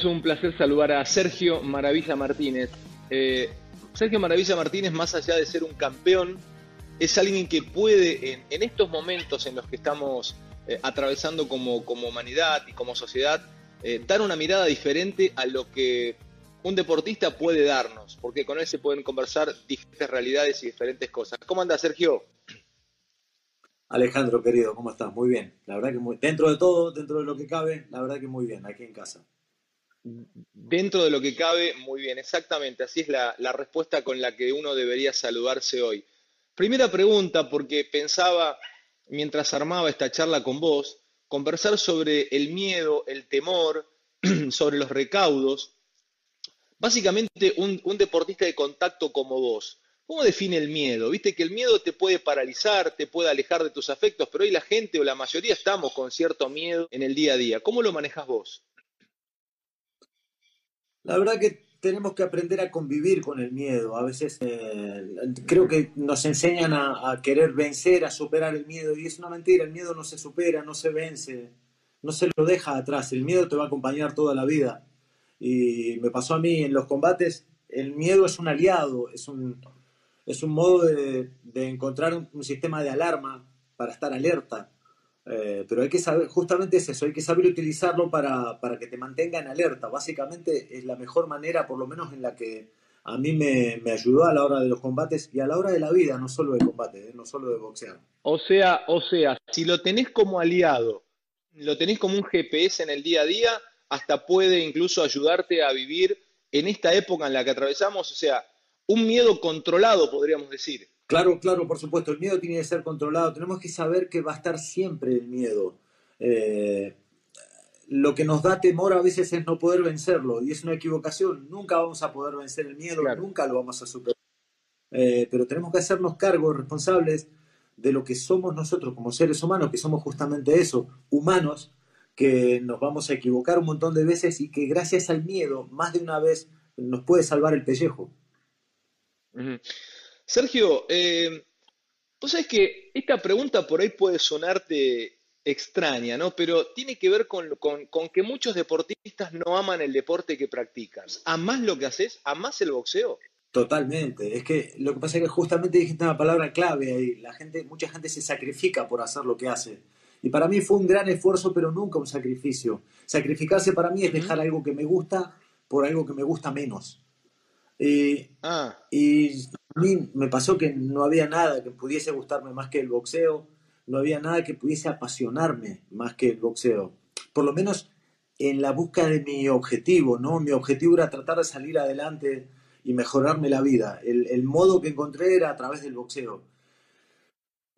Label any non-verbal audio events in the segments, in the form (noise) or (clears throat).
Es un placer saludar a Sergio Maravilla Martínez. Eh, Sergio Maravilla Martínez, más allá de ser un campeón, es alguien que puede, en, estos momentos en los que estamos eh, atravesando como, como, humanidad y como sociedad, eh, dar una mirada diferente a lo que un deportista puede darnos, porque con él se pueden conversar diferentes realidades y diferentes cosas. ¿Cómo anda, Sergio? Alejandro, querido, ¿cómo estás? Muy bien. La verdad que muy, dentro de todo, dentro de lo que cabe, la verdad que muy bien, aquí en casa. Dentro de lo que cabe, muy bien, exactamente, así es la, respuesta con la que uno debería saludarse hoy. Primera pregunta, porque pensaba, mientras armaba esta charla con vos, conversar sobre el miedo, el temor, (clears throat) sobre los recaudos. Básicamente, un, un deportista de contacto como vos, ¿Cómo define el miedo? Viste que el miedo te puede paralizar, te puede alejar de tus afectos, pero hoy la gente o la mayoría estamos con cierto miedo en el día a día. ¿Cómo lo manejas vos? La verdad que tenemos que aprender a convivir con el miedo. A veces eh, creo que nos enseñan a, querer vencer, a superar el miedo, y es una mentira. El miedo no se supera, no se vence, no se lo deja atrás. El miedo te va a acompañar toda la vida. Y me pasó a mí en los combates, el miedo es un aliado, es un, es un modo de, encontrar un sistema de alarma para estar alerta eh, pero hay que saber, justamente es eso, hay que saber utilizarlo para, que te mantenga en alerta. Básicamente es la mejor manera, por lo menos en la que a mí me, ayudó a la hora de los combates y a la hora de la vida, no solo de combate, eh, no solo de boxear. O sea, o sea, si lo tenés como aliado, lo tenés como un GPS en el día a día, hasta puede incluso ayudarte a vivir en esta época en la que atravesamos, o sea, un miedo controlado, podríamos decir. Claro, claro, por supuesto, el miedo tiene que ser controlado. Tenemos que saber que va a estar siempre el miedo. Eh, lo que nos da temor a veces es no poder vencerlo y es una equivocación. Nunca vamos a poder vencer el miedo, nunca lo vamos a superar. Eh, pero tenemos que hacernos cargos responsables de lo que somos nosotros como seres humanos, que somos justamente eso, humanos, que nos vamos a equivocar un montón de veces y que gracias al miedo, más de una vez, nos puede salvar el pellejo. Sergio, eh, vos sabés que esta pregunta por ahí puede sonarte extraña, ¿no? Pero tiene que ver con, que muchos deportistas no aman el deporte que practican. ¿Amás lo que haces? ¿Amás el boxeo? Totalmente. Es que lo que pasa es que justamente dijiste una palabra clave ahí. La gente, mucha gente se sacrifica por hacer lo que hace. Y para mí fue un gran esfuerzo, pero nunca un sacrificio. Sacrificarse para mí es dejar algo que me gusta por algo que me gusta menos. Eh, ah. Y a mí me pasó que no había nada que pudiese gustarme más que el boxeo, no había nada que pudiese apasionarme más que el boxeo. Por lo menos en la búsqueda de mi objetivo, ¿no? Mi objetivo era tratar de salir adelante y mejorarme la vida. El, el modo que encontré era a través del boxeo.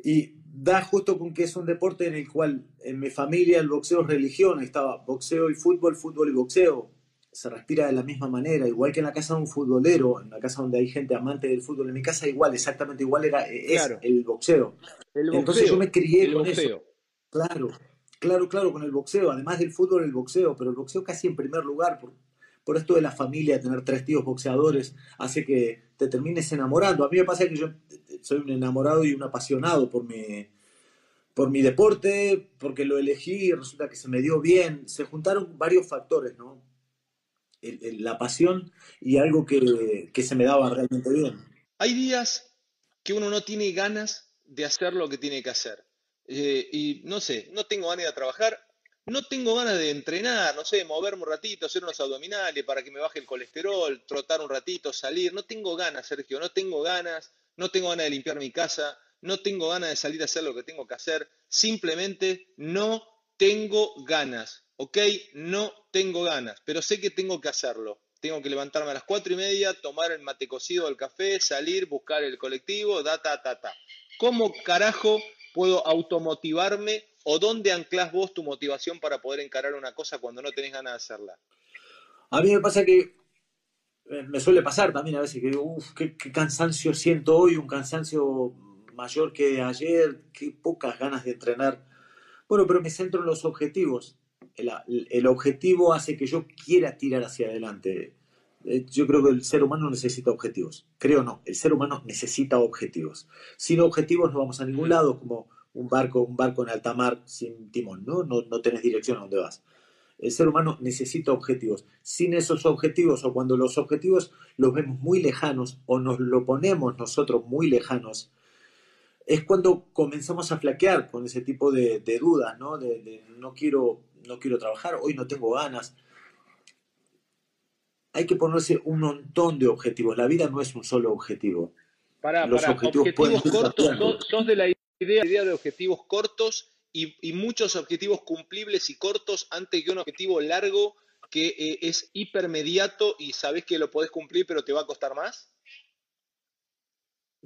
Y da justo con que es un deporte en el cual en mi familia el boxeo es religión, estaba boxeo y fútbol, fútbol y boxeo se respira de la misma manera, igual que en la casa de un futbolero, en la casa donde hay gente amante del fútbol, en mi casa igual, exactamente igual era es el boxeo. Entonces yo me crié con eso. Claro, claro, claro, con el boxeo, además del fútbol, el boxeo, pero el boxeo casi en primer lugar, por, por esto de la familia, tener tres tíos boxeadores, hace que te termines enamorando. A mí me pasa que yo soy un enamorado y un apasionado por mi, por mi deporte, porque lo elegí y resulta que se me dio bien. Se juntaron varios factores, ¿no? La pasión y algo que, se me daba realmente bien. Hay días que uno no tiene ganas de hacer lo que tiene que hacer. Eh, y no sé, no tengo ganas de trabajar, no tengo ganas de entrenar, no sé, moverme un ratito, hacer unos abdominales para que me baje el colesterol, trotar un ratito, salir. No tengo ganas, Sergio, no tengo ganas, no tengo ganas de limpiar mi casa, no tengo ganas de salir a hacer lo que tengo que hacer. Simplemente no tengo ganas. ¿ok? No tengo ganas, pero sé que tengo que hacerlo. Tengo que levantarme a las cuatro y media, tomar el mate cocido del café, salir, buscar el colectivo, da, ta, ta, ta. ¿Cómo carajo puedo automotivarme o dónde anclas vos tu motivación para poder encarar una cosa cuando no tenés ganas de hacerla? A mí me pasa que eh, me suele pasar también a veces que digo, uff, qué, cansancio siento hoy, un cansancio mayor que ayer, qué pocas ganas de entrenar. Bueno, pero me centro en los objetivos el, objetivo hace que yo quiera tirar hacia adelante. Eh, yo creo que el ser humano necesita objetivos. Creo no, el ser humano necesita objetivos. Sin objetivos no vamos a ningún lado, como un barco, un barco en alta mar sin timón, ¿no? No, no tenés dirección a dónde vas. El ser humano necesita objetivos. Sin esos objetivos o cuando los objetivos los vemos muy lejanos o nos lo ponemos nosotros muy lejanos, es cuando comenzamos a flaquear con ese tipo de, dudas, ¿no? De, no, quiero, no quiero trabajar, hoy no tengo ganas. Hay que ponerse un montón de objetivos. La vida no es un solo objetivo. Para, Los objetivos, cortos, sos, de la idea, de objetivos cortos y, muchos objetivos cumplibles y cortos antes que un objetivo largo que eh, es hipermediato y sabes que lo podés cumplir pero te va a costar más?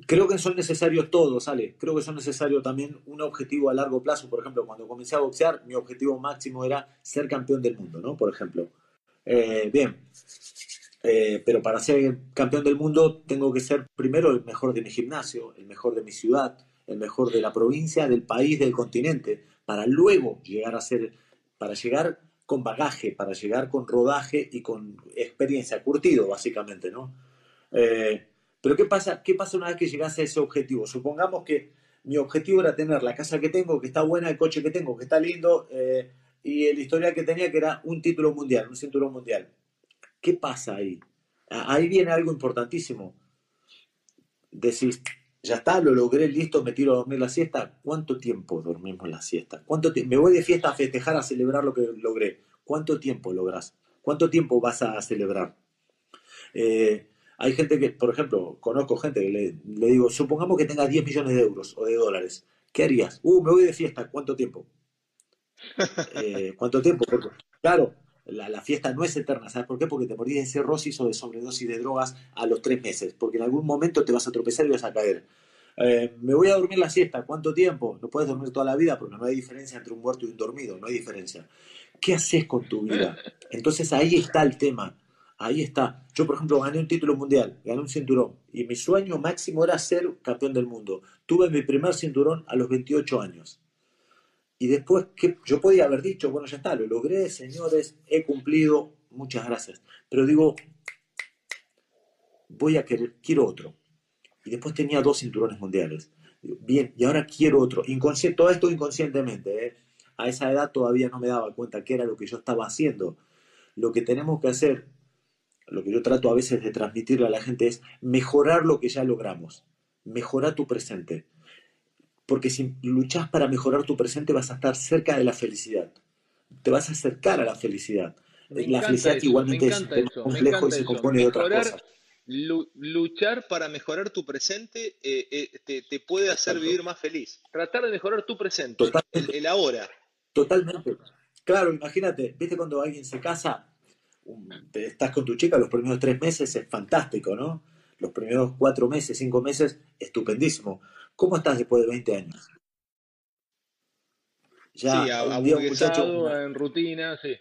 Creo que son necesarios todos, Ale. Creo que son necesarios también un objetivo a largo plazo. Por ejemplo, cuando comencé a boxear, mi objetivo máximo era ser campeón del mundo, ¿no? Por ejemplo. Eh, bien. Eh, pero para ser campeón del mundo tengo que ser primero el mejor de mi gimnasio, el mejor de mi ciudad, el mejor de la provincia, del país, del continente, para luego llegar a ser, para llegar con bagaje, para llegar con rodaje y con experiencia, curtido básicamente, ¿no? Eh, pero ¿qué pasa, ¿qué pasa una vez que llegas a ese objetivo? Supongamos que mi objetivo era tener la casa que tengo, que está buena, el coche que tengo, que está lindo, eh, y el historial que tenía, que era un título mundial, un cinturón mundial. ¿Qué pasa ahí? Ahí viene algo importantísimo. Decís, ya está, lo logré, listo, me tiro a dormir la siesta. ¿Cuánto tiempo dormimos la siesta? ¿Cuánto me voy de fiesta a festejar, a celebrar lo que logré. ¿Cuánto tiempo logras? ¿Cuánto tiempo vas a celebrar? Eh, hay gente que, por ejemplo, conozco gente que le, digo, supongamos que tenga 10 millones de euros o de dólares. ¿Qué harías? Uh, me voy de fiesta. ¿Cuánto tiempo? (laughs) Eh, ¿Cuánto tiempo? claro, la, fiesta no es eterna. ¿Sabes por qué? Porque te morís de cirrosis o de sobredosis de drogas a los tres meses. Porque en algún momento te vas a tropezar y vas a caer. Eh, me voy a dormir la siesta. ¿Cuánto tiempo? No puedes dormir toda la vida porque no hay diferencia entre un muerto y un dormido. No hay diferencia. ¿Qué haces con tu vida? (laughs) Entonces ahí está el tema. Ahí está. Yo, por ejemplo, gané un título mundial, gané un cinturón. Y mi sueño máximo era ser campeón del mundo. Tuve mi primer cinturón a los 28 años. Y después, que yo podía haber dicho, bueno, ya está, lo logré, señores, he cumplido, muchas gracias. Pero digo, voy a querer, quiero otro. Y después tenía dos cinturones mundiales. Bien, y ahora quiero otro. Inconsciente, todo esto inconscientemente. ¿eh? A esa edad todavía no me daba cuenta qué era lo que yo estaba haciendo. Lo que tenemos que hacer, lo que yo trato a veces de transmitirle a la gente es mejorar lo que ya logramos. Mejorar tu presente porque si luchas para mejorar tu presente vas a estar cerca de la felicidad. Te vas a acercar a la felicidad. la felicidad igualmente es complejo y se compone de otras cosas. Luchar para mejorar tu presente eh, eh, te, puede hacer vivir más feliz. Tratar de mejorar tu presente, el, ahora. Totalmente. Claro, imagínate, viste cuando alguien se casa, estás con tu chica los primeros tres meses, es fantástico, ¿no? Los primeros cuatro meses, cinco meses, estupendísimo. ¿Cómo estás después de 20 años? Ya, sí, aburrido, en rutina, sí.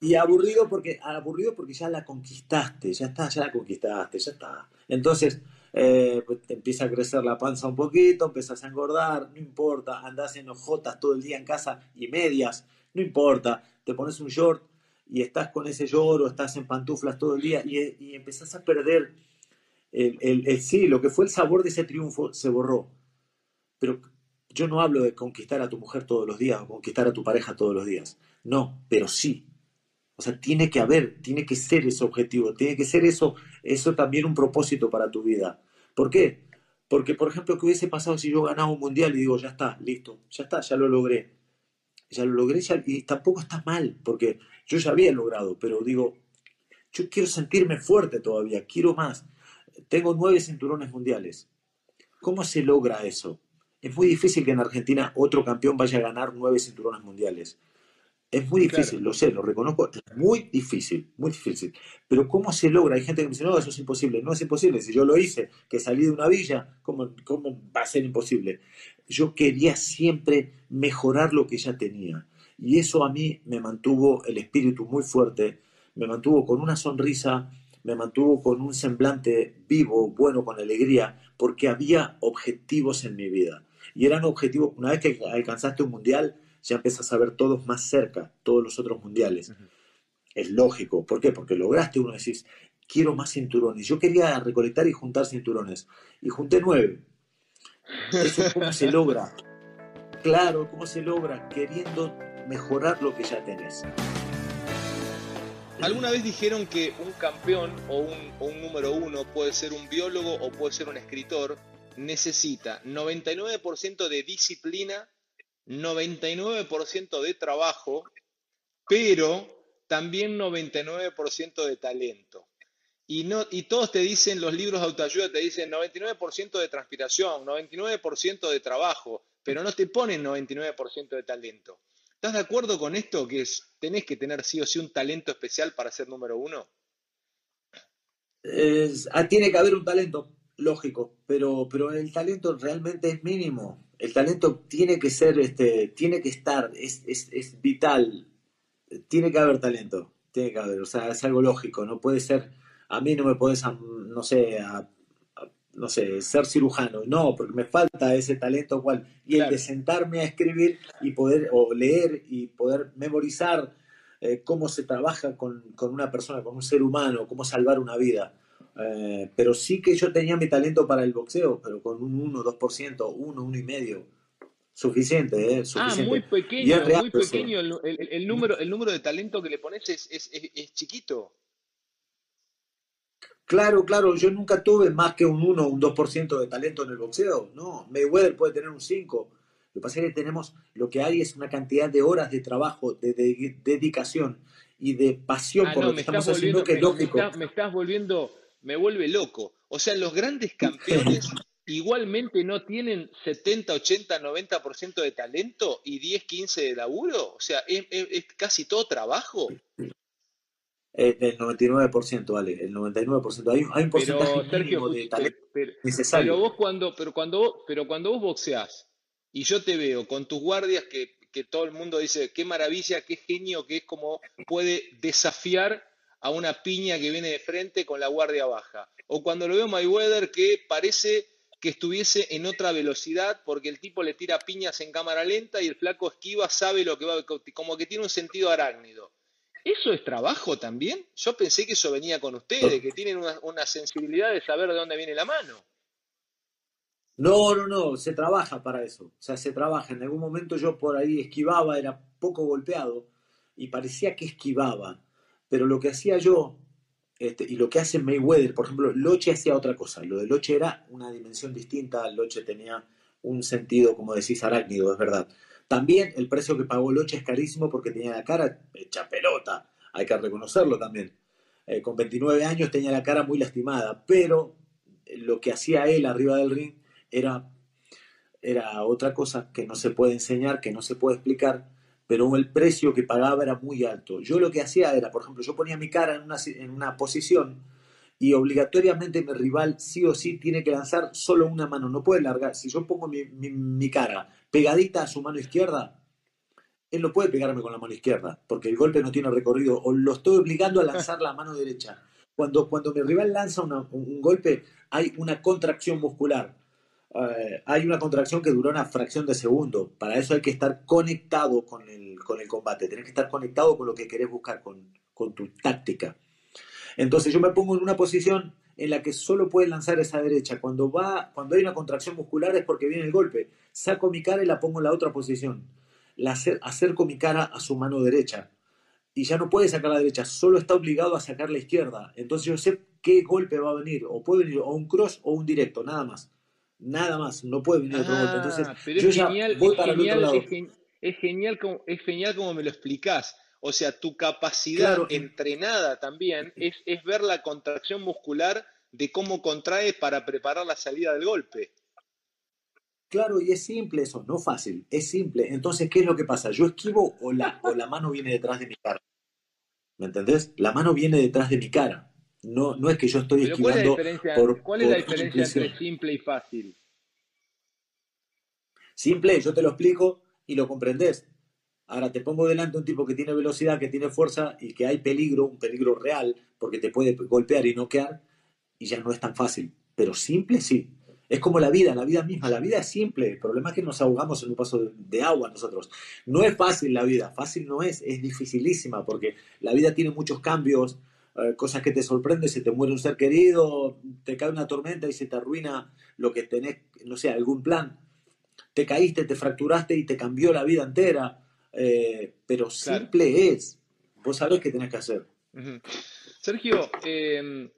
Y aburrido porque, aburrido porque ya la conquistaste, ya está, ya la conquistaste, ya está. Entonces, eh, pues te empieza a crecer la panza un poquito, empiezas a engordar, no importa, andás en hojotas todo el día en casa y medias, no importa, te pones un short y estás con ese lloro, estás en pantuflas todo el día y, y empezás a perder el, el, sí, lo que fue el sabor de ese triunfo se borró. Pero yo no hablo de conquistar a tu mujer todos los días o conquistar a tu pareja todos los días. No, pero sí. O sea, tiene que haber, tiene que ser ese objetivo, tiene que ser eso, eso también un propósito para tu vida. ¿Por qué? Porque, por ejemplo, ¿qué hubiese pasado si yo ganaba un mundial y digo, ya está, listo, ya está, ya lo logré? Ya lo logré y tampoco está mal, porque yo ya había logrado, pero digo, yo quiero sentirme fuerte todavía, quiero más. Tengo nueve cinturones mundiales. ¿Cómo se logra eso? Es muy difícil que en Argentina otro campeón vaya a ganar nueve cinturones mundiales. Es muy difícil, lo sé, lo reconozco, es muy difícil, muy difícil. Pero ¿cómo se logra? Hay gente que me dice, no, eso es imposible. No es imposible. Si yo lo hice, que salí de una villa, ¿cómo, cómo va a ser imposible? Yo quería siempre mejorar lo que ya tenía. Y eso a mí me mantuvo el espíritu muy fuerte, me mantuvo con una sonrisa, me mantuvo con un semblante vivo, bueno, con alegría, porque había objetivos en mi vida. Y eran objetivos, una vez que alcanzaste un mundial, ya empiezas a ver todos más cerca, todos los otros mundiales. Es lógico. ¿Por qué? Porque lograste uno, decís, quiero más cinturones. Yo quería recolectar y juntar cinturones. Y junté nueve. ¿Eso cómo se logra? Claro, ¿cómo se logra? Queriendo mejorar lo que ya tenés. ¿Alguna vez dijeron que un campeón o un, o un número uno puede ser un biólogo o puede ser un escritor? Necesita 99% de disciplina, 99% de trabajo, pero también 99% de talento. Y, no, y todos te dicen, los libros de autoayuda te dicen 99% de transpiración, 99% de trabajo, pero no te ponen 99% de talento. ¿Estás de acuerdo con esto? Que es, tenés que tener sí o sí un talento especial para ser número uno. Ah, tiene que haber un talento, lógico, pero, pero el talento realmente es mínimo. El talento tiene que ser, este, tiene que estar, es, es vital. Tiene que haber talento, tiene que haber, o sea, es algo lógico, no puede ser, a mí no me puedes, no sé, a no sé, ser cirujano. No, porque me falta ese talento cual. Y el de sentarme a escribir y poder, o leer y poder memorizar eh, cómo se trabaja con, una persona, con un ser humano, cómo salvar una vida. Eh, pero sí que yo tenía mi talento para el boxeo, pero con un 1, 2%, 1, 1,5%. Suficiente, ¿eh? Suficiente. Ah, muy pequeño, muy pequeño. El, número, el número de talento que le pones es, es, es chiquito. Claro, claro, yo nunca tuve más que un 1 o un 2% de talento en el boxeo. No, Mayweather puede tener un 5. Lo que pasa es que tenemos, lo que hay es una cantidad de horas de trabajo, de, dedicación y de pasión ah, por lo que estamos haciendo que es lógico. Me, estás volviendo, me vuelve loco. O sea, los grandes campeones (laughs) igualmente no tienen 70, 80, 90% de talento y 10, 15 de laburo. O sea, es casi todo trabajo. Eh, el 99%, vale, el 99%. Hay, hay un porcentaje pero, de talento necesario. Pero vos cuando, pero cuando, pero cuando vos boxeás y yo te veo con tus guardias que, que todo el mundo dice qué maravilla, qué genio, que es como puede desafiar a una piña que viene de frente con la guardia baja. O cuando lo veo Mayweather que parece que estuviese en otra velocidad porque el tipo le tira piñas en cámara lenta y el flaco esquiva, sabe lo que va, como que tiene un sentido arácnido. ¿Eso es trabajo también? Yo pensé que eso venía con ustedes, que tienen una, sensibilidad de saber de dónde viene la mano. No, no, no, se trabaja para eso. O sea, se trabaja. En algún momento yo por ahí esquivaba, era poco golpeado y parecía que esquivaba. Pero lo que hacía yo, este, y lo que hace Mayweather, por ejemplo, Loche hacía otra cosa. Lo de Loche era una dimensión distinta. Loche tenía un sentido, como decís, arácnido, es verdad. También el precio que pagó Loche es carísimo porque tenía la cara hecha pelota, hay que reconocerlo también. Eh, con 29 años tenía la cara muy lastimada, pero lo que hacía él arriba del ring era, era otra cosa que no se puede enseñar, que no se puede explicar, pero el precio que pagaba era muy alto. Yo lo que hacía era, por ejemplo, yo ponía mi cara en una, en una posición y obligatoriamente mi rival sí o sí tiene que lanzar solo una mano, no puede largar. Si yo pongo mi cara pegadita a su mano izquierda, él no puede pegarme con la mano izquierda, porque el golpe no tiene recorrido, o lo estoy obligando a lanzar la mano derecha. Cuando, cuando mi rival lanza un golpe, hay una contracción muscular. Eh, hay una contracción que dura una fracción de segundo. Para eso hay que estar conectado con el, con el combate. Tienes que estar conectado con lo que querés buscar, con, con tu táctica. Entonces yo me pongo en una posición en la que solo puede lanzar esa derecha. Cuando, va, cuando hay una contracción muscular es porque viene el golpe. Saco mi cara y la pongo en la otra posición. La acerco mi cara a su mano derecha. Y ya no puede sacar la derecha, solo está obligado a sacar la izquierda. Entonces yo sé qué golpe va a venir. O puede venir o un cross o un directo, nada más. Nada más, no puede venir otro golpe. Entonces yo ya voy para el otro lado. Es, genial como, es genial como me lo explicás. O sea, tu capacidad entrenada también es, es ver la contracción muscular de cómo contrae para preparar la salida del golpe. Claro, y es simple eso, no fácil, es simple. Entonces, ¿qué es lo que pasa? ¿Yo esquivo o la, o la mano viene detrás de mi cara? ¿Me entendés? La mano viene detrás de mi cara. No, no es que yo estoy esquivando. ¿Cuál es la diferencia, ¿cuál es la diferencia entre simple y fácil? Simple, yo te lo explico y lo comprendés. Ahora te pongo delante un tipo que tiene velocidad, que tiene fuerza y que hay peligro, un peligro real, porque te puede golpear y noquear, y ya no es tan fácil. Pero simple sí. Es como la vida, la vida misma. La vida es simple. El problema es que nos ahogamos en un paso de agua nosotros. No es fácil la vida. Fácil no es. Es dificilísima porque la vida tiene muchos cambios, eh, cosas que te sorprenden. Se te muere un ser querido, te cae una tormenta y se te arruina lo que tenés, no sé, algún plan. Te caíste, te fracturaste y te cambió la vida entera. Eh, pero simple es. Vos sabés qué tenés que hacer. Sergio, em,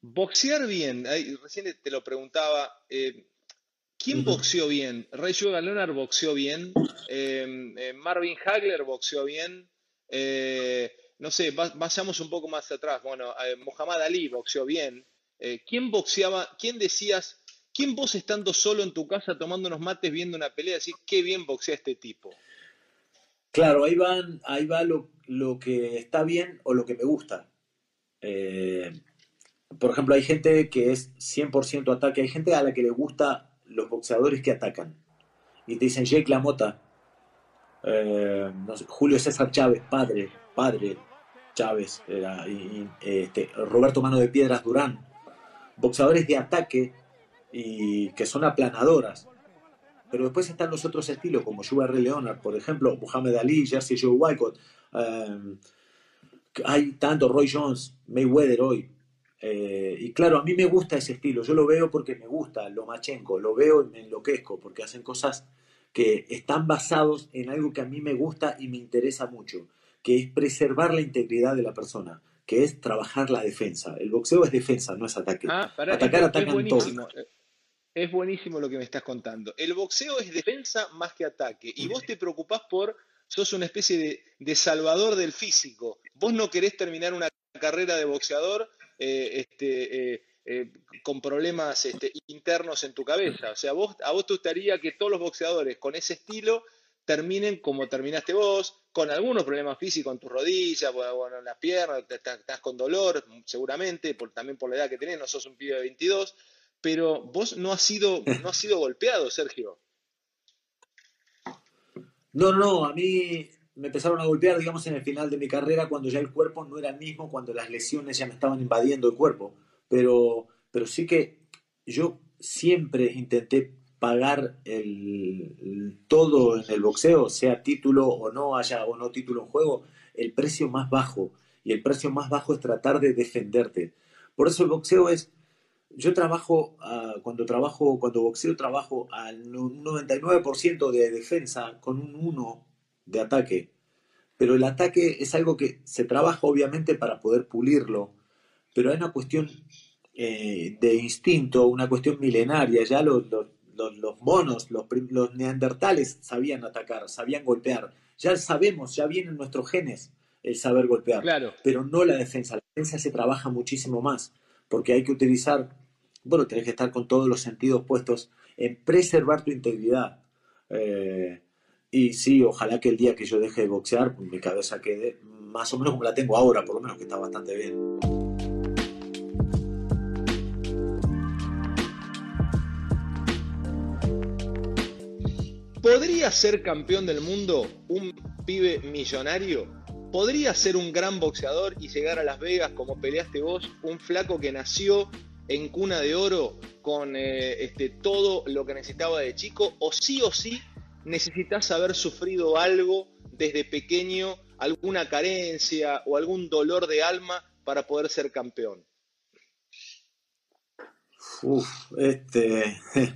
boxear bien, recién te lo preguntaba, eh, ¿quién boxeó bien? Ray Sugar Leonard boxeó bien, em, eh, Marvin Hagler boxeó bien, eh, no sé, vayamos un poco más atrás, bueno, Muhammad Ali boxeó bien, ¿quién boxeaba, quién decías, quién vos estando solo en tu casa tomando unos mates viendo una pelea, decís, qué bien boxea este tipo? Claro, ahí, van, ahí va lo, lo que está bien o lo que me gusta. Eh, por ejemplo, hay gente que es 100% ataque, hay gente a la que le gusta los boxeadores que atacan. Y te dicen Jake LaMotta, eh, Julio César Chávez, padre, padre Chávez, era, este, Roberto Mano de Piedras Durán, boxeadores de ataque y que son aplanadoras. Pero después están los otros estilos, como Sugar Ray Leonard, por ejemplo, Muhammad Ali, Jersey Joe Wycott, Em, hay tanto Roy Jones, Mayweather hoy. Eh, y claro, a mí me gusta ese estilo, yo lo veo porque me gusta, lo machenco, lo veo y me enloquezco, porque hacen cosas que están basados en algo que a mí me gusta y me interesa mucho, que es preservar la integridad de la persona, que es trabajar la defensa. El boxeo es defensa, no es ataque. Ah, Atacar, es, atacan buenísimo. Es buenísimo lo que me estás contando. El boxeo es defensa más que ataque. Y vos te preocupás por sos una especie de, salvador del físico. Vos no querés terminar una carrera de boxeador eh, este, eh, eh, con problemas este, internos en tu cabeza. O sea, vos, a vos te gustaría que todos los boxeadores con ese estilo terminen como terminaste vos, con algunos problemas físicos en tus rodillas, bueno, en las piernas, estás con dolor, seguramente, también por la edad que tenés, no sos un pibe de 22, pero vos no has sido, no has sido golpeado, Sergio. No, no, a mí me empezaron a golpear, digamos, en el final de mi carrera, cuando ya el cuerpo no era el mismo, cuando las lesiones ya me estaban invadiendo el cuerpo. Pero, pero sí que yo siempre intenté pagar el, todo en el boxeo, sea título o no, haya o no título en juego, el precio más bajo. Y el precio más bajo es tratar de defenderte. Por eso el boxeo es yo trabajo, ah, cuando trabajo, cuando boxeo, trabajo al 99% de defensa con un 1 de ataque. Pero el ataque es algo que se trabaja obviamente para poder pulirlo, pero hay una cuestión eh, de instinto, una cuestión milenaria. Ya los, los, monos, los, los, neandertales sabían atacar, sabían golpear. Ya sabemos, ya viene en nuestros genes el saber golpear, claro. pero no la defensa. La defensa se trabaja muchísimo más porque hay que utilizar, bueno, tenés que estar con todos los sentidos puestos en preservar tu integridad. Eh, y sí, ojalá que el día que yo deje de boxear, mi cabeza quede más o menos como la tengo ahora, por lo menos que está bastante bien. ¿Podría ser campeón del mundo un pibe millonario? podría ser un gran boxeador y llegar a Las Vegas como peleaste vos, un flaco que nació en cuna de oro con eh, este, todo lo que necesitaba de chico, o sí o sí necesitas haber sufrido algo desde pequeño, alguna carencia o algún dolor de alma para poder ser campeón. Uf, este. (laughs)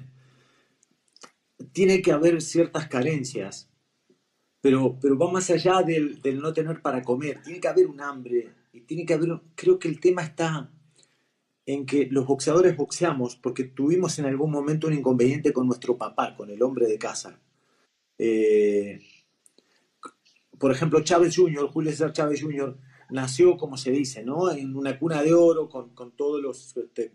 Tiene que haber ciertas carencias pero, pero va más allá del, del, no tener para comer. Tiene que haber un hambre y tiene que haber, creo que el tema está en que los boxeadores boxeamos porque tuvimos en algún momento un inconveniente con nuestro papá, con el hombre de casa. Eh, por ejemplo, Chávez Jr., Julio César Chávez Jr., nació, como se dice, ¿no? en una cuna de oro con, con todos los este,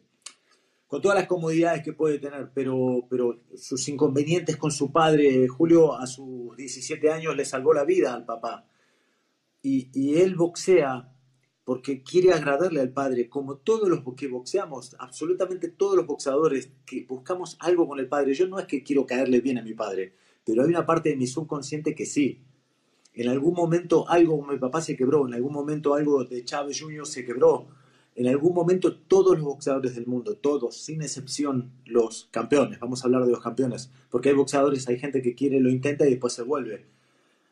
con todas las comodidades que puede tener, pero, pero sus inconvenientes con su padre, Julio a sus 17 años le salvó la vida al papá. Y, y él boxea porque quiere agradarle al padre, como todos los que boxeamos, absolutamente todos los boxeadores que buscamos algo con el padre. Yo no es que quiero caerle bien a mi padre, pero hay una parte de mi subconsciente que sí. En algún momento algo mi papá se quebró, en algún momento algo de Chávez Jr. se quebró en algún momento todos los boxeadores del mundo, todos, sin excepción, los campeones, vamos a hablar de los campeones, porque hay boxeadores, hay gente que quiere, lo intenta y después se vuelve.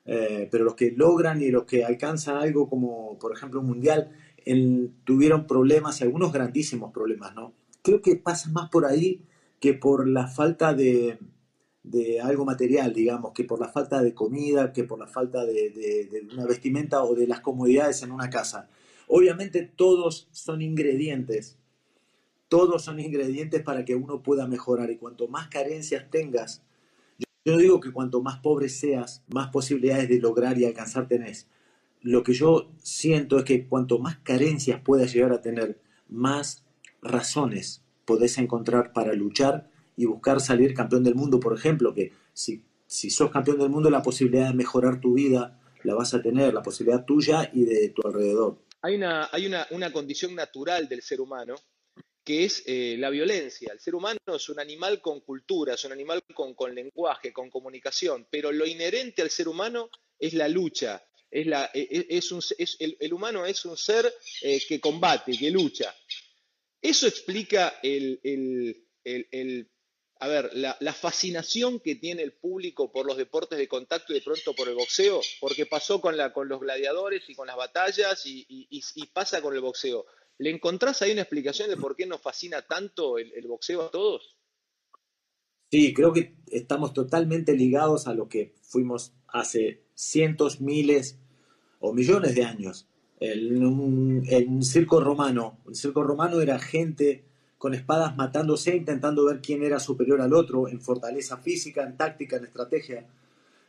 Eh, pero los que logran y los que alcanzan algo como, por ejemplo, un mundial, tuvieron problemas algunos grandísimos problemas, ¿no? Creo que pasa más por ahí que por la falta de, de algo material, digamos, que por la falta de comida, que por la falta de, una vestimenta o de las comodidades en una casa Obviamente todos son ingredientes, todos son ingredientes para que uno pueda mejorar y cuanto más carencias tengas, yo digo que cuanto más pobre seas, más posibilidades de lograr y alcanzar tenés. Lo que yo siento es que cuanto más carencias puedas llegar a tener, más razones podés encontrar para luchar y buscar salir campeón del mundo, por ejemplo, que si, si sos campeón del mundo, la posibilidad de mejorar tu vida la vas a tener, la posibilidad tuya y de tu alrededor. Hay una, hay una, una condición natural del ser humano que es eh, la violencia. El ser humano es un animal con cultura, es un animal con, lenguaje, con comunicación, pero lo inherente al ser humano es la lucha. Es e, e, un, el, el, humano es un ser eh, que combate, que lucha. Eso explica el, el a ver, la, fascinación que tiene el público por los deportes de contacto y de pronto por el boxeo, porque pasó con, la, con los gladiadores y con las batallas y pasa con el boxeo. ¿Le encontrás ahí una explicación de por qué nos fascina tanto el, el, boxeo a todos? Sí, creo que estamos totalmente ligados a lo que fuimos hace cientos, miles o millones de años. En un, circo romano, el circo romano era gente con espadas matándose, intentando ver quién era superior al otro en fortaleza física, en táctica, en estrategia.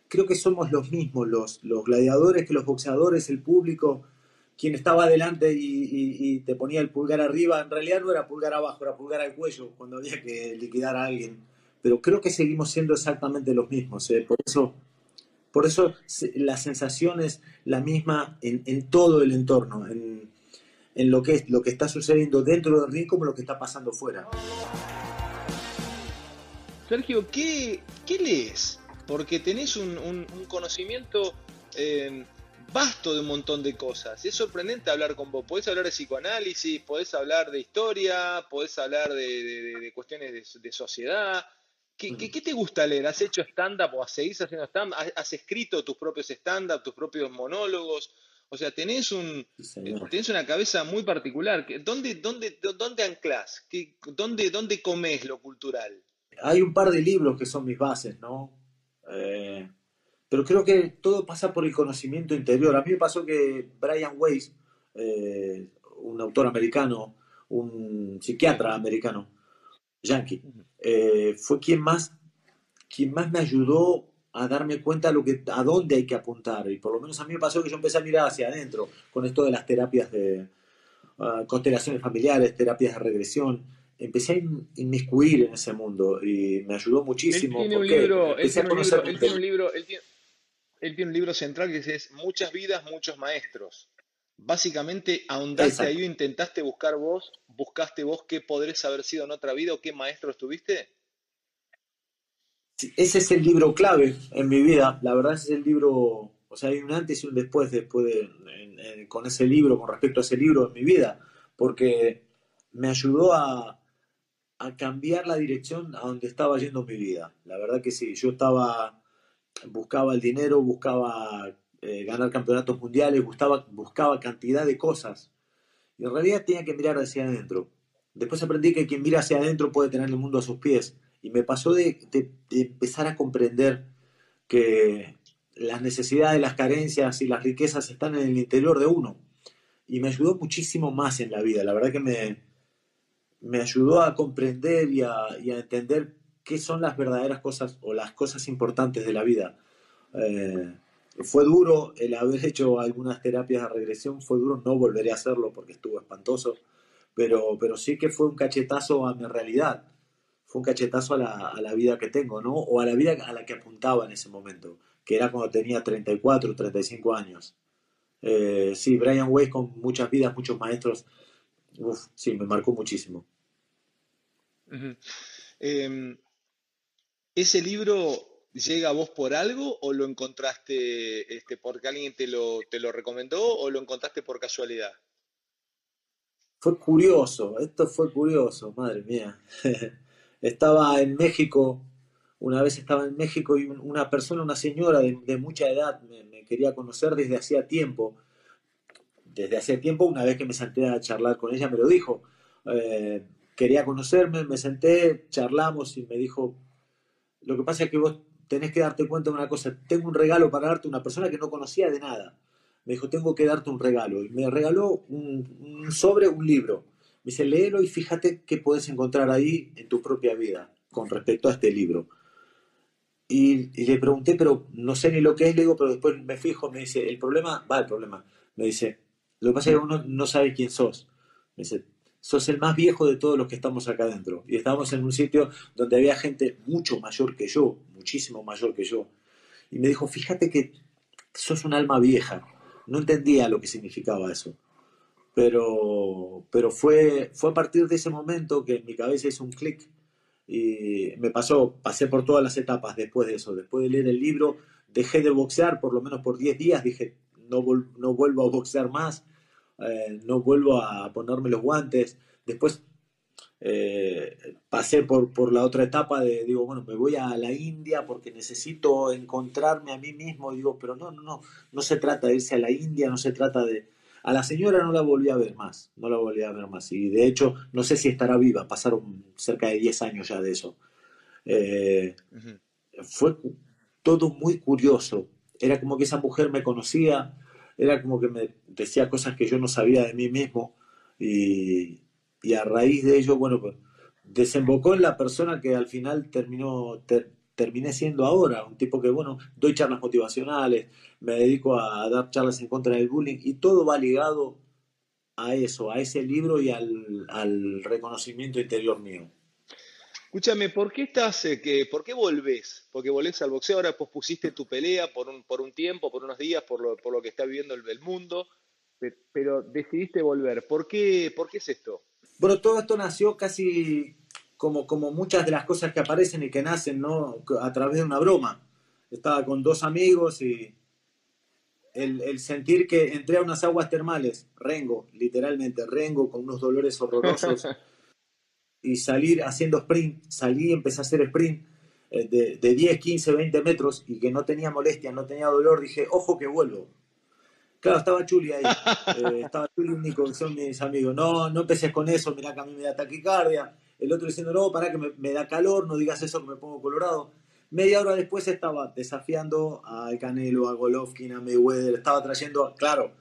Creo que somos los mismos, los gladiadores, que los boxeadores, el público, quien estaba adelante y, te ponía el pulgar arriba, en realidad no era pulgar abajo, era pulgar al cuello cuando había que liquidar a alguien. Pero creo que seguimos siendo exactamente los mismos. ¿eh? Por eso, por eso la sensación es la misma en, todo el entorno, en, en, lo, que es, lo que está sucediendo dentro del ring como lo que está pasando fuera. Sergio, ¿qué, qué lees? Porque tenés un, un, un conocimiento... Eh, vasto de un montón de cosas. Es sorprendente hablar con vos. Podés hablar de psicoanálisis, podés hablar de historia, podés hablar de, de, de cuestiones de, de sociedad. ¿Qué, ¿Qué, ¿Qué, te gusta leer? ¿Has hecho stand-up o seguís haciendo stand-up? ¿Has, escrito tus propios stand-up, tus propios monólogos? O sea, tenés, un, sí, tenés una cabeza muy particular. ¿Dónde, dónde, dónde anclás? ¿Dónde, ¿Dónde comes lo cultural? Hay un par de libros que son mis bases, ¿no? Eh, pero creo que todo pasa por el conocimiento interior. A mí me pasó que Brian Weiss, eh, un autor americano, un psiquiatra americano, yankee, eh, fue quien más, quien más me ayudó a darme cuenta lo que, a dónde hay que apuntar. Y por lo menos a mí me pasó que yo empecé a mirar hacia adentro con esto de las terapias de uh, constelaciones familiares, terapias de regresión. Empecé a inmiscuir en ese mundo y me ayudó muchísimo. Él tiene un libro, él tiene un libro, él tiene un libro, él tiene él tiene un libro central que es Muchas vidas, muchos maestros. Básicamente ahondaste ahí intentaste buscar vos, buscaste vos qué podrías haber sido en otra vida o qué maestros tuviste. Sí, ese es el libro clave en mi vida. La verdad ese es el libro, o sea, hay un antes y un después, después de, en, en, con ese libro, con respecto a ese libro en mi vida, porque me ayudó a, a cambiar la dirección a donde estaba yendo mi vida. La verdad que sí, yo estaba buscaba el dinero, buscaba eh, ganar campeonatos mundiales, buscaba, cantidad de cosas. Y en realidad tenía que mirar hacia adentro. Después aprendí que quien mira hacia adentro puede tener el mundo a sus pies. Y me pasó de, empezar a comprender que las necesidades, las carencias y las riquezas están en el interior de uno. Y me ayudó muchísimo más en la vida. La verdad que me, me ayudó a comprender y a entender qué son las verdaderas cosas o las cosas importantes de la vida. Eh, fue duro el haber (laughs) hecho algunas terapias de regresión, fue duro, no volveré a hacerlo porque estuvo espantoso, pero, pero sí que fue un cachetazo a mi realidad, fue un cachetazo a la, a la vida que tengo, ¿no? O a la vida a la que apuntaba en ese momento, que era cuando tenía 34, 35 años. Eh, sí, Brian Weiss con muchas vidas, muchos maestros, uf, sí, me marcó muchísimo. Uh -huh. eh, ¿Ese libro llega a vos por algo o lo encontraste este, porque alguien te lo, te lo recomendó o lo encontraste por casualidad? Fue curioso, esto fue curioso, madre mía. (laughs) estaba en México, una vez estaba en México y una persona, una señora de, mucha edad, me, me, quería conocer desde hacía tiempo. Desde hacía tiempo, una vez que me senté a charlar con ella, me lo dijo. Eh, quería conocerme, me senté, charlamos y me dijo, lo que pasa es que vos tenés que darte cuenta de una cosa. Tengo un regalo para darte a una persona que no conocía de nada. me dijo, tengo que darte un regalo. Y me regaló un, sobre, un libro. Me dice, léelo y fíjate qué puedes encontrar ahí en tu propia vida con respecto a este libro. Y, le pregunté, pero no sé ni lo que es, le digo, pero después me fijo, me dice, el problema, va el problema, me dice, lo que pasa es que uno no sabe quién sos. Me dice, sos el más viejo de todos los que estamos acá adentro. Y estábamos en un sitio donde había gente mucho mayor que yo, muchísimo mayor que yo. Y me dijo, fíjate que sos un alma vieja. No entendía lo que significaba eso. Pero, pero fue, fue a partir de ese momento que en mi cabeza hizo un clic y me pasó, pasé por todas las etapas después de eso. Después de leer el libro, dejé de boxear por lo menos por 10 días. Dije, no, no vuelvo a boxear más, eh, no vuelvo a ponerme los guantes. Después eh, pasé por, por la otra etapa de, digo, bueno, me voy a la India porque necesito encontrarme a mí mismo. digo, pero no, no, no, no se trata de irse a la India, no se trata de... A la señora no la volví a ver más, no la volví a ver más. Y de hecho, no sé si estará viva, pasaron cerca de 10 años ya de eso. Eh, fue todo muy curioso. Era como que esa mujer me conocía, era como que me decía cosas que yo no sabía de mí mismo. Y, y a raíz de ello, bueno, pues desembocó en la persona que al final terminó, terminé siendo ahora, un tipo que, bueno, doy charlas motivacionales, me dedico a dar charlas en contra del bullying y todo va ligado a eso, a ese libro y al, al reconocimiento interior mío. Escúchame, ¿por qué estás, eh, que, por qué volvés? Porque volvés al boxeo, ahora pospusiste tu pelea por un, por un tiempo, por unos días, por lo, por lo que está viviendo el, el mundo, pero decidiste volver. ¿Por qué, ¿Por qué es esto? Bueno, todo esto nació casi como, como muchas de las cosas que aparecen y que nacen, ¿no? A través de una broma. Estaba con dos amigos y el, sentir que entré a unas aguas termales, rengo, literalmente, rengo, con unos dolores horrorosos, (laughs) y salir haciendo sprint, salí, empecé a hacer sprint eh, de, de 10, 15, 20 metros y que no tenía molestia, no tenía dolor, dije, ojo que vuelvo Claro, estaba Chuli ahí. (laughs) Eh, estaba Chuli y Nico, que son mis amigos. No, no empeces con eso, mirá que a mí me da taquicardia. El otro diciendo, no, para que me, da calor, no digas eso que me pongo colorado. Media hora después estaba desafiando a Canelo, a Golovkin, a Mayweather, estaba trayendo, claro,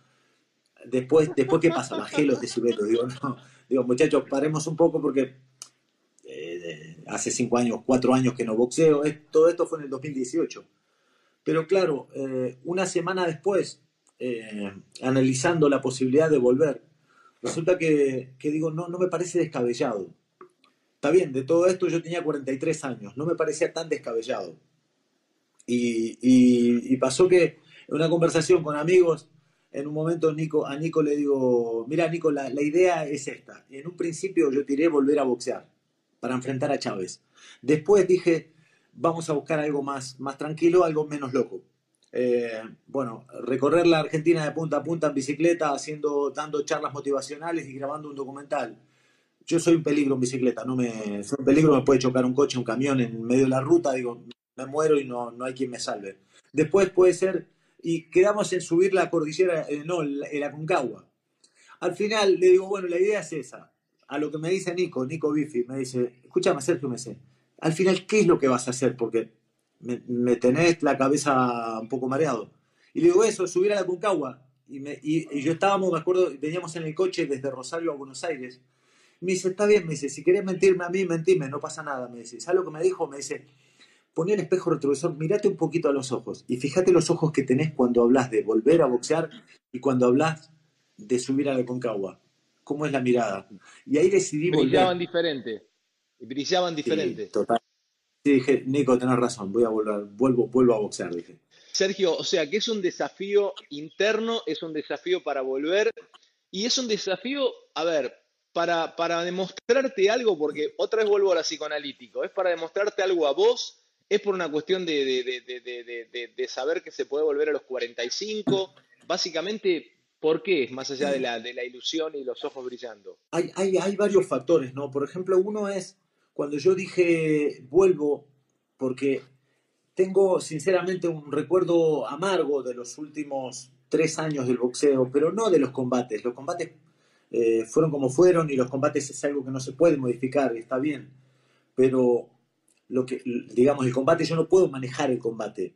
después, después ¿qué pasa? Bajé los decibeles, digo, (laughs) no, digo, muchachos, paremos un poco porque hace cinco años, cuatro años que no boxeo, todo esto fue en el 2018. Pero claro, eh, una semana después eh, analizando la posibilidad de volver, resulta que, digo, no, no me parece descabellado. Está bien, de todo esto yo tenía 43 años, no me parecía tan descabellado. Y, pasó que en una conversación con amigos, en un momento Nico, a Nico le digo, mira Nico, la, la idea es esta. En un principio yo tiré volver a boxear para enfrentar a Chávez. Después dije, vamos a buscar algo más, más tranquilo, algo menos loco. Eh, bueno, recorrer la Argentina de punta a punta en bicicleta, haciendo, dando charlas motivacionales y grabando un documental. Yo soy un peligro en bicicleta, no me, soy un peligro, me puede chocar un coche, un camión en medio de la ruta, digo, me muero y no, no hay quien me salve. Después puede ser, y quedamos en subir la cordillera, eh, no, el Aconcagua. Al final le digo, bueno, la idea es esa. A lo que me dice Nico, Nico Bifi, me dice, escúchame Sergio, me dice, al final, ¿qué es lo que vas a hacer? Porque me, tenés la cabeza un poco mareado. Y le digo eso, subir a la Concagua. Y, me, y, yo estábamos, me acuerdo, veníamos en el coche desde Rosario a Buenos Aires. Me dice, está bien, me dice, si querés mentirme a mí, mentime, no pasa nada. Me dice, ¿sabes lo que me dijo? Me dice, poné el espejo retrovisor, mirate un poquito a los ojos y fíjate los ojos que tenés cuando hablas de volver a boxear y cuando hablas de subir a la Concagua. ¿Cómo es la mirada? Y ahí decidí Brillaban diferente. Brillaban diferente. total. Sí, dije, Nico, tenés razón, voy a volver, vuelvo, vuelvo a boxear, dije. Sergio, o sea que es un desafío interno, es un desafío para volver y es un desafío, a ver, para, para demostrarte algo, porque otra vez vuelvo a la psicoanalítico, es para demostrarte algo a vos, es por una cuestión de, de, saber que se puede volver a los 45, básicamente, ¿por qué? Más allá de la, de la ilusión y los ojos brillando. Hay, hay, hay varios factores, ¿no? Por ejemplo, uno es cuando yo dije vuelvo, porque tengo sinceramente un recuerdo amargo de los últimos tres años del boxeo, pero no de los combates. Los combates eh, fueron como fueron y los combates es algo que no se puede modificar, está bien. Pero lo que, digamos, el combate, yo no puedo manejar el combate.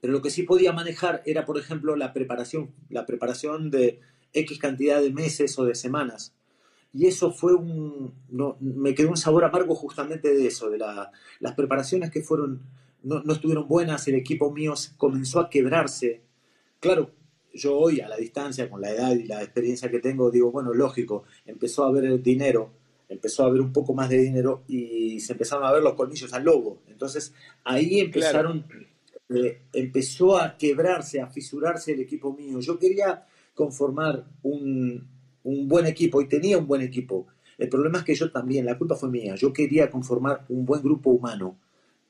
Pero lo que sí podía manejar era, por ejemplo, la preparación, la preparación de X cantidad de meses o de semanas. Y eso fue un... No, me quedó un sabor amargo justamente de eso, de la, las preparaciones que fueron, no, no estuvieron buenas, el equipo mío comenzó a quebrarse. Claro, yo hoy a la distancia, con la edad y la experiencia que tengo, digo, bueno, lógico, empezó a haber el dinero, empezó a haber un poco más de dinero y se empezaron a ver los colmillos al lobo. Entonces ahí empezaron, eh, empezó a quebrarse, a fisurarse el equipo mío. Yo quería conformar un, un buen equipo y tenía un buen equipo. El problema es que yo también, la culpa fue mía, yo quería conformar un buen grupo humano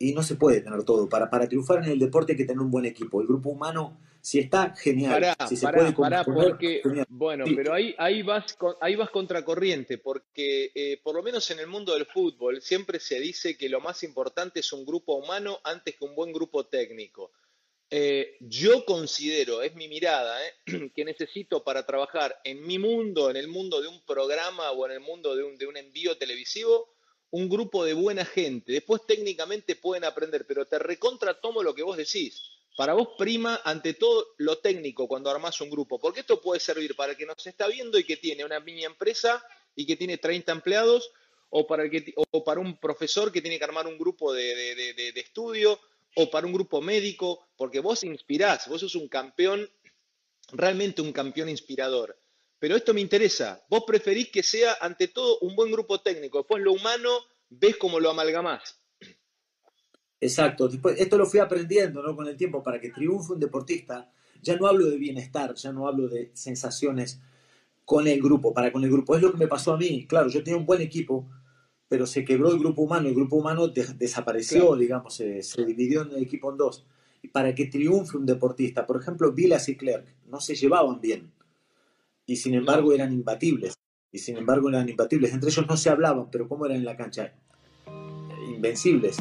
y no se puede tener todo. Para, para triunfar en el deporte hay que tener un buen equipo. El grupo humano, si está genial, si se puede pará, porque, bueno, pero ahí, ahí, vas, ahí vas contracorriente, porque eh, por lo menos en el mundo del fútbol siempre se dice que lo más importante es un grupo humano antes que un buen grupo técnico. Eh, yo considero, es mi mirada, eh, (clears throat) que necesito para trabajar en mi mundo, en el mundo de un programa o en el mundo de un, de un envío televisivo, un grupo de buena gente. Después técnicamente pueden aprender, pero te recontra tomo lo que vos decís. Para vos prima ante todo lo técnico cuando armás un grupo, porque esto puede servir para el que nos está viendo y que tiene una mini empresa y que tiene 30 empleados, o para, el que, o para un profesor que tiene que armar un grupo de, de, de estudio, o para un grupo médico, porque vos inspirás, vos sos un campeón, realmente un campeón inspirador. Pero esto me interesa. Vos preferís que sea, ante todo, un buen grupo técnico. Después lo humano, ves cómo lo amalgamás. Exacto. Después, esto lo fui aprendiendo ¿no? con el tiempo. Para que triunfe un deportista, ya no hablo de bienestar, ya no hablo de sensaciones con el grupo, para con el grupo. Es lo que me pasó a mí. Claro, yo tenía un buen equipo, pero se quebró el grupo humano. El grupo humano desapareció, digamos, se, se, dividió en el equipo en dos. Y para que triunfe un deportista, por ejemplo, Vilas y Clerc no se llevaban bien y sin embargo eran imbatibles. Y sin embargo eran imbatibles. Entre ellos no se hablaban, pero ¿cómo eran en la cancha? Invencibles.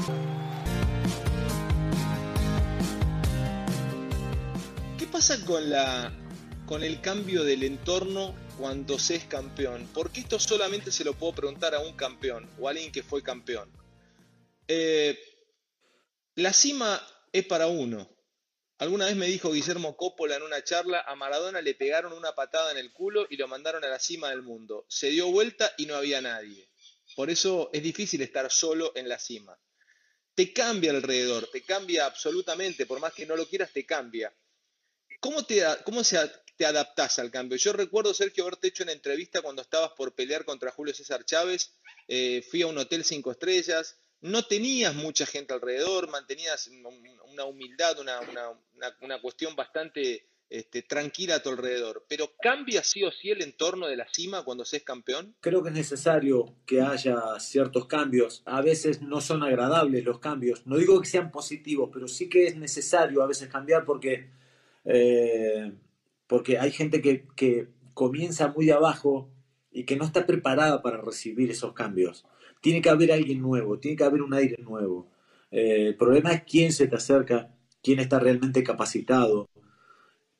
¿Qué pasa con la con el cambio del entorno cuando se es campeón? Porque esto solamente se lo puedo preguntar a un campeón o a alguien que fue campeón. Eh, la cima es para uno, Alguna vez me dijo Guillermo Coppola en una charla, a Maradona le pegaron una patada en el culo y lo mandaron a la cima del mundo. Se dio vuelta y no había nadie. Por eso es difícil estar solo en la cima. Te cambia alrededor, te cambia absolutamente, por más que no lo quieras, te cambia. ¿Cómo te, cómo se, te adaptás al cambio? Yo recuerdo, Sergio, haberte hecho una entrevista cuando estabas por pelear contra Julio César Chávez. Eh, fui a un hotel cinco estrellas, no tenías mucha gente alrededor, mantenías una humildad, una, cuestión bastante este, tranquila a tu alrededor. Pero ¿cambia sí o sí el entorno de la cima cuando se es campeón? Creo que es necesario que haya ciertos cambios. A veces no son agradables los cambios. No digo que sean positivos, pero sí que es necesario a veces cambiar porque, eh, porque hay gente que, que comienza muy abajo y que no está preparada para recibir esos cambios tiene que haber alguien nuevo, tiene que haber un aire nuevo. Eh, el problema es quién se te acerca, quién está realmente capacitado,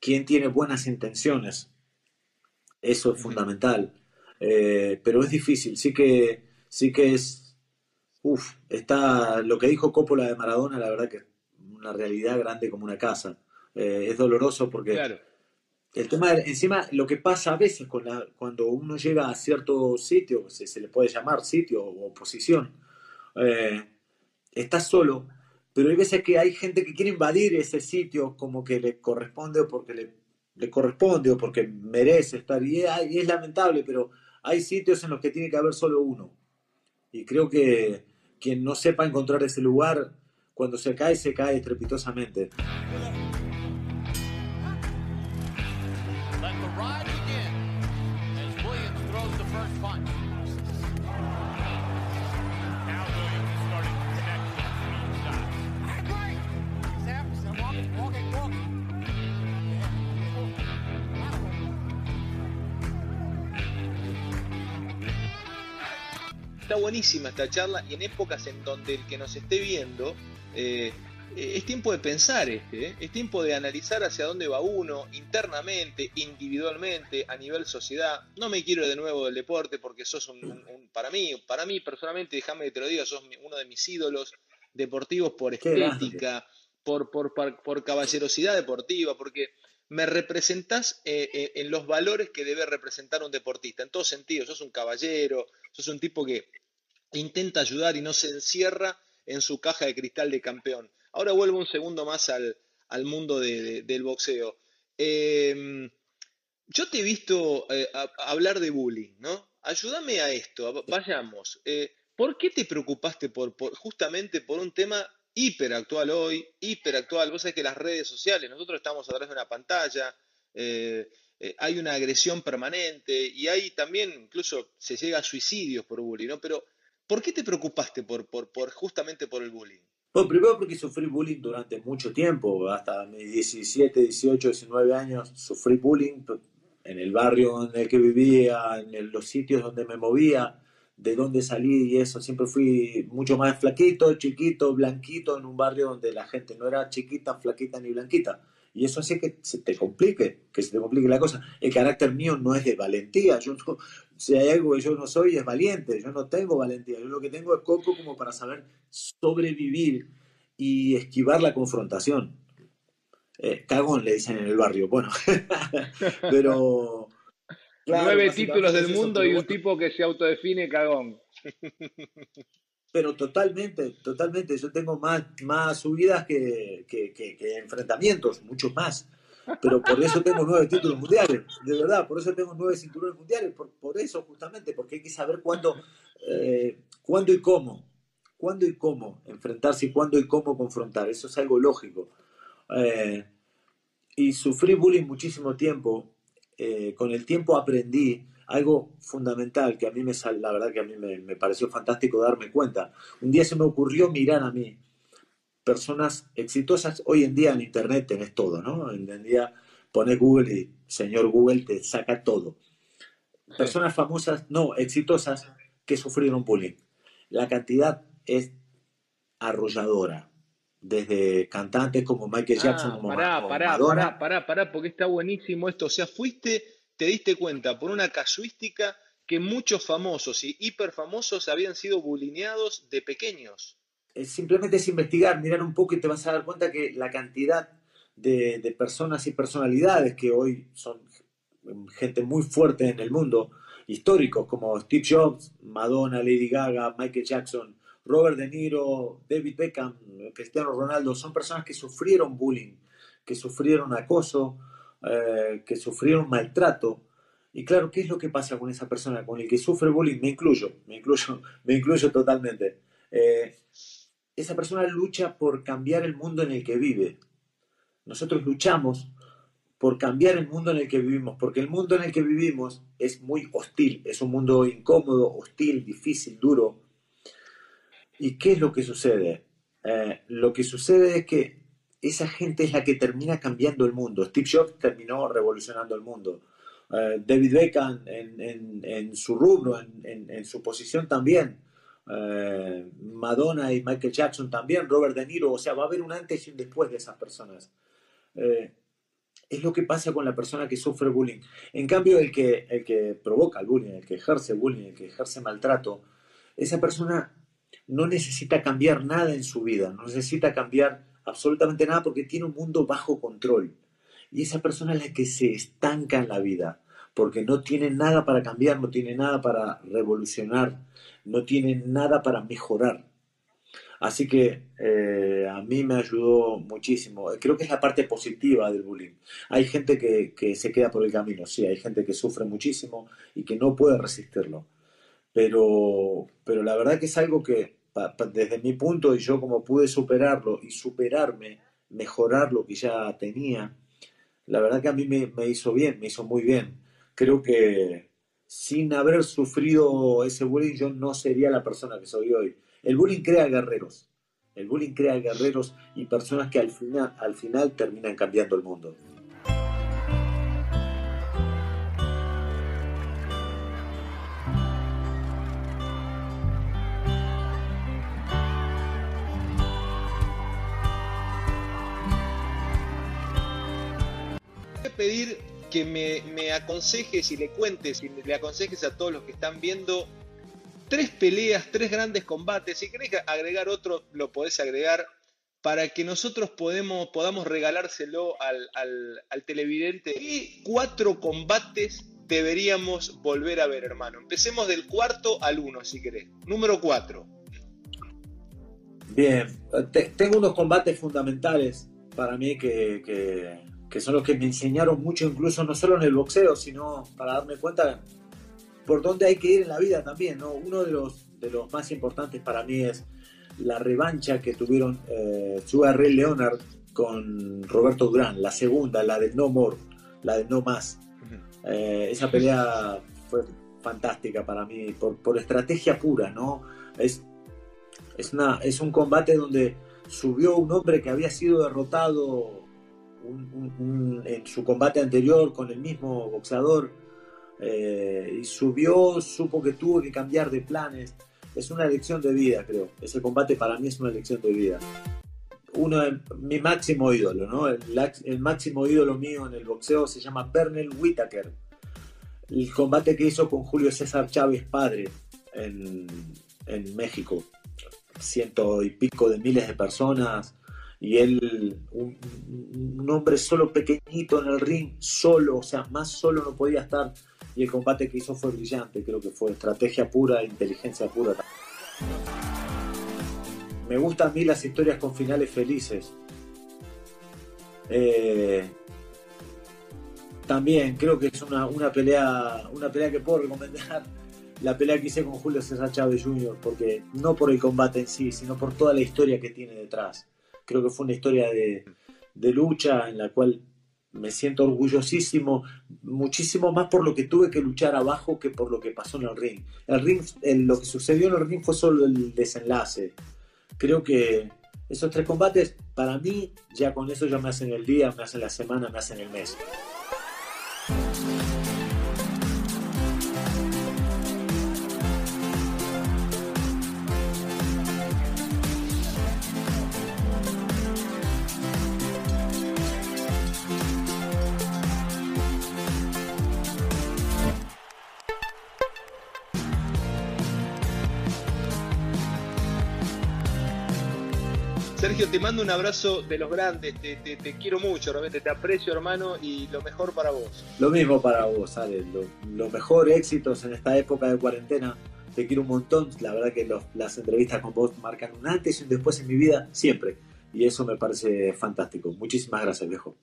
quién tiene buenas intenciones. Eso es fundamental. Eh, pero es difícil, sí que, sí que es, uff, está lo que dijo Coppola de Maradona, la verdad que es una realidad grande como una casa. Eh, es doloroso porque claro. El tema, encima, lo que pasa a veces con cuando uno llega a cierto sitio, se, se le puede llamar sitio o posición, eh, estás solo, pero hay veces que hay gente que quiere invadir ese sitio como que le corresponde o porque le, le corresponde o porque merece estar. Y y es, lamentable, pero hay sitios en los que tiene que haber solo uno. Y creo que quien no sepa encontrar ese lugar, cuando se cae, se cae estrepitosamente. Está buenísima esta charla y en épocas en donde el que nos esté viendo eh, eh, es tiempo de pensar este, eh, es tiempo de analizar hacia dónde va uno internamente, individualmente, a nivel sociedad. No me quiero de nuevo del deporte porque sos un, para mí, para mí personalmente, déjame que te lo diga, sos uno de mis ídolos deportivos por estética, por, por, caballerosidad deportiva, porque me representás eh, eh, en los valores que debe representar un deportista, en todos sentidos. Sos un caballero, sos un tipo que intenta ayudar y no se encierra en su caja de cristal de campeón. Ahora vuelvo un segundo más al, mundo del boxeo. Em, yo te he visto eh, hablar de bullying, ¿no? Ayúdame a esto, vayamos. ¿Por qué te preocupaste justamente por un tema hiperactual hoy, hiperactual. Vos sabés que las redes sociales, nosotros estamos a través de una pantalla, eh, eh, hay una agresión permanente y hay también, incluso se llega a suicidios por bullying, ¿no? Pero, ¿por qué te preocupaste por, por, por justamente por el bullying? Bueno, primero porque sufrí bullying durante mucho tiempo, hasta mis 17, 18, 19 años sufrí bullying en el barrio en el que vivía, en los sitios donde me movía de dónde salí y eso. Siempre fui mucho más flaquito, chiquito, blanquito, en un barrio donde la gente no era chiquita, flaquita ni blanquita. Y eso hace que se te complique, que se te complique la cosa. El carácter mío no es de valentía. Yo si hay algo que yo no soy, es valiente. Yo no tengo valentía. Yo lo que tengo es coco como para saber sobrevivir y esquivar la confrontación. Eh, cagón, le dicen en el barrio. Bueno, (laughs) pero Nueve títulos del mundo y un tipo que se autodefine cagón. Pero totalmente, totalmente. Yo tengo más, más subidas que, enfrentamientos, muchos más. Pero por eso tengo nueve títulos mundiales, de verdad, por eso tengo nueve cinturones mundiales, por, eso justamente, porque hay que saber cuándo, eh, cuándo y cómo, cuándo y cómo enfrentarse y cuándo y cómo confrontar, eso es algo lógico. Eh, y sufrí bullying muchísimo tiempo, eh, con el tiempo aprendí algo fundamental que a mí me la verdad que a mí me, pareció fantástico darme cuenta. Un día se me ocurrió mirar a mí personas exitosas. Hoy en día en Internet tenés todo, ¿no? Hoy en día pones Google y señor Google te saca todo. Personas famosas, no, exitosas, que sufrieron bullying. La cantidad es arrolladora desde cantantes como Michael ah, Jackson, como pará, pará, pará, pará, pará, porque está buenísimo esto. O sea, fuiste, te diste cuenta por una casuística que muchos famosos y hiperfamosos habían sido bulineados de pequeños. Simplemente es investigar, mirar un poco y te vas a dar cuenta que la cantidad de, de personas y personalidades que hoy son gente muy fuerte en el mundo, históricos como Steve Jobs, Madonna, Lady Gaga, Michael Jackson, Robert De Niro, David Beckham, Cristiano Ronaldo, son personas que sufrieron bullying, que sufrieron acoso, eh, que sufrieron maltrato. Y claro, ¿qué es lo que pasa con esa persona? Con el que sufre bullying, me incluyo, me incluyo, (laughs) me incluyo totalmente. Eh, esa persona lucha por cambiar el mundo en el que vive. Nosotros luchamos por cambiar el mundo en el que vivimos, porque el mundo en el que vivimos es muy hostil, es un mundo incómodo, hostil, difícil, duro, ¿Y qué es lo que sucede? Eh, lo que sucede es que esa gente es la que termina cambiando el mundo. Steve Jobs terminó revolucionando el mundo. Eh, David Beckham en, su rubro, en, su posición también. Eh, Madonna y Michael Jackson también, Robert De Niro, o sea, va a haber un antes y un después de esas personas. es lo que pasa con la persona que sufre bullying. En cambio, el que, el que provoca el bullying, el que ejerce bullying, el que ejerce maltrato, esa persona no necesita cambiar nada en su vida, no necesita cambiar absolutamente nada porque tiene un mundo bajo control. Y esa persona es la que se estanca en la vida, porque no tiene nada para cambiar, no tiene nada para revolucionar, no tiene nada para mejorar. Así que eh, a mí me ayudó muchísimo. Creo que es la parte positiva del bullying. Hay gente que, que se queda por el camino, sí, hay gente que sufre muchísimo y que no puede resistirlo pero, pero la verdad que es algo que desde mi punto y yo como pude superarlo y superarme, mejorar lo que ya tenía, la verdad que a mí me, hizo bien, me hizo muy bien. Creo que sin haber sufrido ese bullying yo no sería la persona que soy hoy. El bullying crea guerreros, el bullying crea guerreros y personas que al final, al final terminan cambiando el mundo. pedir que me, aconsejes y le cuentes y le aconsejes a todos los que están viendo tres peleas, tres grandes combates. Si querés agregar otro, lo podés agregar. para que nosotros podemos, podamos regalárselo al, al televidente. ¿Qué cuatro combates deberíamos volver a ver, hermano? Empecemos del cuarto al uno, si querés. Número cuatro. Bien, tengo unos combates fundamentales para mí que, son los que me enseñaron mucho, incluso no solo en el boxeo, sino para darme cuenta por dónde hay que ir en la vida también. ¿no? Uno de los, de los más importantes para mí es la revancha que tuvieron eh, Sugar Ray Leonard con Roberto Durán, la segunda, la de No More, la de No Más. Eh, esa pelea fue fantástica para mí, por, por estrategia pura, ¿no? Es es, una, es un combate donde subió un hombre que había sido derrotado en su combate anterior con el mismo boxeador eh, y subió, supo que tuvo que cambiar de planes. Es una elección de vida, creo. Ese combate para mí es una elección de vida. Uno de mi máximo ídolo, ¿no? El, el máximo ídolo mío en el boxeo se llama Bernal Whitaker. El combate que hizo con Julio César Chávez padre en, en México ciento y pico de miles de personas y él, un, hombre solo pequeñito en el ring, solo, o sea, más solo no podía estar. Y el combate que hizo fue brillante, creo que fue estrategia pura, inteligencia pura. Me gustan a mí las historias con finales felices. Eh, también creo que es una, pelea, una pelea que puedo recomendar (laughs) la pelea que hice con Julio César Chávez Jr., porque no por el combate en sí, sino por toda la historia que tiene detrás. Creo que fue una historia de, lucha en la cual me siento orgullosísimo, muchísimo más por lo que tuve que luchar abajo que por lo que pasó en el ring. El ring, lo que sucedió en el ring fue solo el desenlace. Creo que esos tres combates, para mí, ya con eso ya me hacen el día, me hacen la semana, me hacen el mes. Mando un abrazo de los grandes, te, quiero mucho, realmente te aprecio hermano y lo mejor para vos. Lo mismo para vos, Ale, los mejores éxitos en esta época de cuarentena. Te quiero un montón, la verdad que las entrevistas con vos marcan un antes y un después en mi vida, siempre. Y eso me parece fantástico. Muchísimas gracias, viejo.